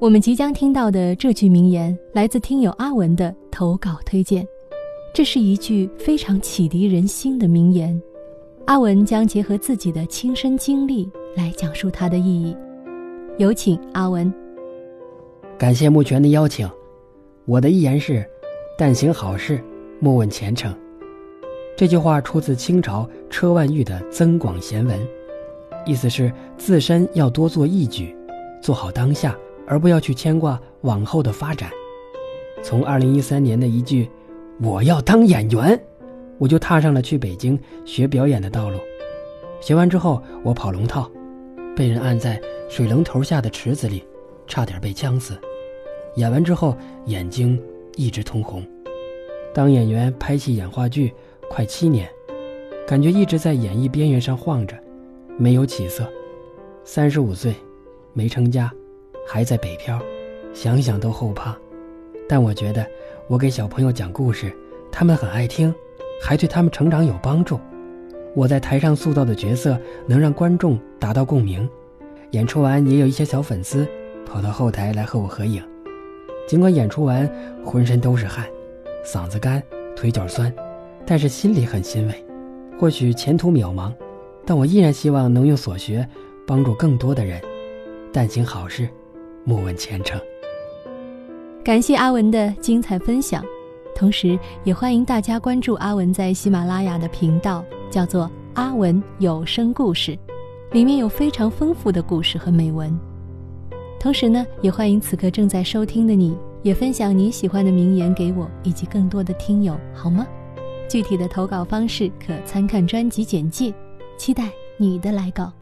我们即将听到的这句名言来自听友阿文的投稿推荐，这是一句非常启迪人心的名言。阿文将结合自己的亲身经历来讲述它的意义。有请阿文。感谢木泉的邀请。我的一言是：但行好事，莫问前程。这句话出自清朝车万玉的《增广贤文》，意思是自身要多做义举，做好当下。而不要去牵挂往后的发展。从二零一三年的一句“我要当演员”，我就踏上了去北京学表演的道路。学完之后，我跑龙套，被人按在水龙头下的池子里，差点被呛死。演完之后，眼睛一直通红。当演员拍戏演话剧快七年，感觉一直在演艺边缘上晃着，没有起色。三十五岁，没成家。还在北漂，想想都后怕。但我觉得，我给小朋友讲故事，他们很爱听，还对他们成长有帮助。我在台上塑造的角色能让观众达到共鸣。演出完，也有一些小粉丝跑到后台来和我合影。尽管演出完浑身都是汗，嗓子干，腿脚酸，但是心里很欣慰。或许前途渺茫，但我依然希望能用所学帮助更多的人。但行好事。莫问前程。感谢阿文的精彩分享，同时也欢迎大家关注阿文在喜马拉雅的频道，叫做“阿文有声故事”，里面有非常丰富的故事和美文。同时呢，也欢迎此刻正在收听的你，也分享你喜欢的名言给我以及更多的听友，好吗？具体的投稿方式可参看专辑简介，期待你的来稿。